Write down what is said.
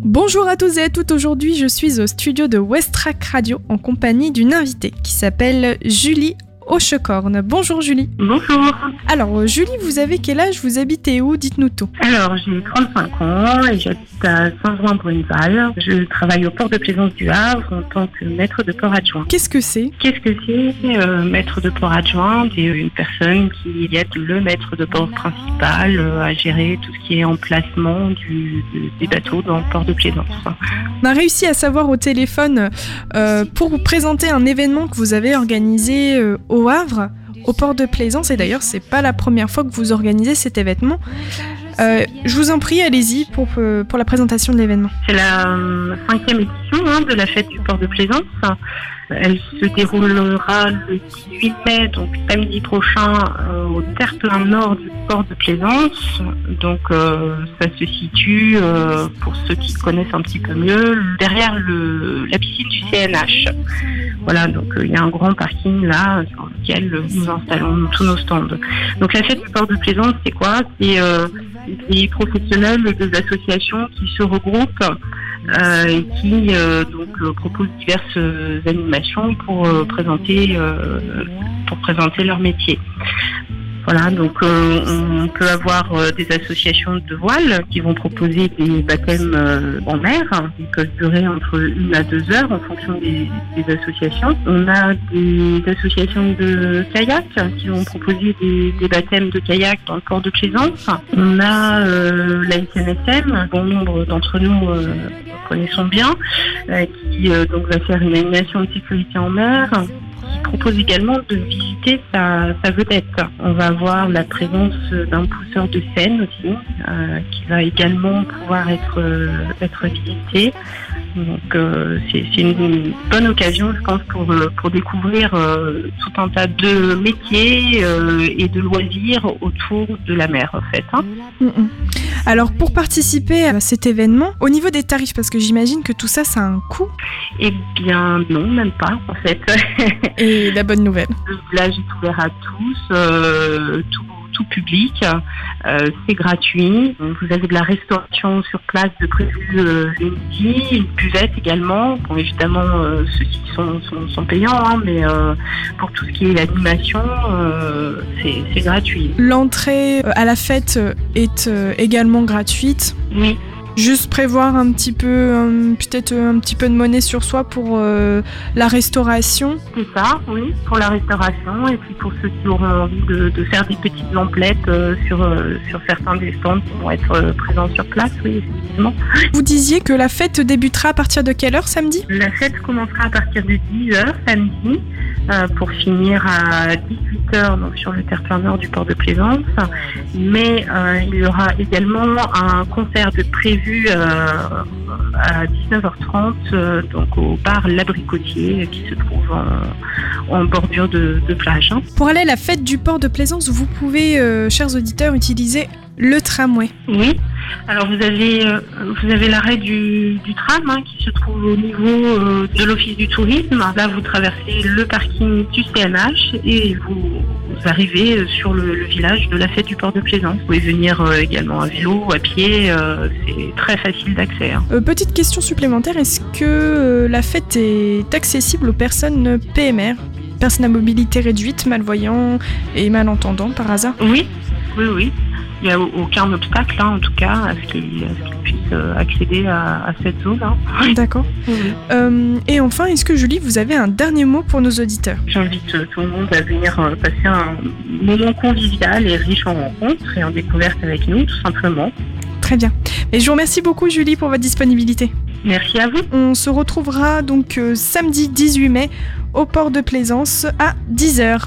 Bonjour à tous et à toutes, aujourd'hui je suis au studio de Westrack Radio en compagnie d'une invitée qui s'appelle Julie Hochecorne. Bonjour Julie. Bonjour. Alors Julie, vous avez quel âge? Vous habitez où? Dites-nous tout. Alors j'ai 35 ans et j'habite à Saint-Ouen-Bruneval. Je travaille au port de Plaisance du Havre en tant que maître de port adjoint. Qu'est-ce que c'est? Qu'est-ce que c'est? Euh, Maître de port adjoint C'est une personne qui aide le maître de port principal euh, à gérer tout ce qui est emplacement du, des bateaux dans le port de Plaisance. On a réussi à savoir au téléphone euh, pour vous présenter un événement que vous avez organisé euh, au Havre, au port de Plaisance. Et d'ailleurs, c'est pas la première fois que vous organisez cet événement. Euh, je vous en prie, allez-y pour, euh, pour la présentation de l'événement. C'est la euh, cinquième édition hein, de la fête du port de Plaisance. Elle se déroulera le 18 mai, donc samedi prochain, au terre-plein nord du port de Plaisance. Donc ça se situe, pour ceux qui connaissent un petit peu mieux, derrière le, la piscine du CNH. Voilà, donc euh, il y a un grand parking là sur lequel nous installons tous nos stands. Donc la fête du port de Plaisance, c'est quoi? C'est euh, des professionnels des associations qui se regroupent euh, et qui euh, donc euh, proposent diverses euh, animations pour euh, présenter euh, pour présenter leur métier. Voilà, donc euh, on peut avoir euh, des associations de voile qui vont proposer des baptêmes euh, en mer. Ils peuvent durer entre une à deux heures en fonction des, des associations. On a des associations de kayak qui vont proposer des, des baptêmes de kayak dans le port de Plaisance. On a euh, la SNSM, bon nombre d'entre nous euh, connaissons bien, euh, qui donc va faire une animation de sécurité en mer qui propose également de visiter sa, sa vedette. On va avoir la présence d'un pousseur de scène aussi, euh, qui va également pouvoir être, euh, être visité. Donc euh, c'est une bonne occasion, je pense, pour, euh, pour découvrir euh, tout un tas de métiers euh, et de loisirs autour de la mer, en fait. hein. Mm, mm. Alors pour participer à cet événement, au niveau des tarifs, parce que j'imagine que tout ça, ça a un coût. Eh bien, non, même pas, en fait. Et la bonne nouvelle. Le village est ouvert à tous, tout, tout public. Euh, c'est gratuit. Vous avez de la restauration sur place de prévu euh, le midi, une buvette également. Bon, évidemment, euh, ceux-ci sont, sont, sont payants, hein, mais euh, pour tout ce qui est l'animation, c'est gratuit. L'entrée à la fête est également gratuite. Oui, Juste prévoir un petit peu, peut-être euh, un petit peu de monnaie sur soi pour euh, la restauration. c'est ça, oui, pour la restauration et puis pour ceux qui auront envie de, de faire des petites emplettes euh, sur, euh, sur certains des stands qui vont être présents sur place, oui, effectivement. Vous disiez que la fête débutera à partir de quelle heure samedi? La fête commencera à partir de 10h samedi pour finir à 18h donc sur le terre-plein nord du port de Plaisance. Mais euh, il y aura également un concert de prévu euh, à 19h30 euh, donc au bar L'Abricotier qui se trouve en, en bordure de, de plage. Pour aller à la fête du port de Plaisance, vous pouvez, chers auditeurs, utiliser le tramway. Oui. Alors vous avez euh, vous avez l'arrêt du, du tram hein, qui se trouve au niveau euh, de l'office du tourisme. Là vous traversez le parking du CNH et vous, vous arrivez euh, sur le, le village de la fête du port de Plaisance. Vous pouvez venir également à vélo ou à pied. C'est très facile d'accès. hein. Euh, petite question supplémentaire, est-ce que la fête est accessible aux personnes PMR Personnes à mobilité réduite, malvoyants et malentendants par hasard? Oui, oui, oui. Il n'y a au- aucun obstacle hein, en tout cas à ce qu'ils puissent euh, accéder à, à cette zone. hein. D'accord. Euh, et enfin, est-ce que Julie, vous avez un dernier mot pour nos auditeurs? J'invite euh, tout le monde à venir euh, passer un moment convivial et riche en rencontres et en découvertes avec nous, tout simplement. Très bien. Et je vous remercie beaucoup, Julie, pour votre disponibilité. Merci à vous. On se retrouvera donc samedi 18 mai au port de Plaisance à 10h.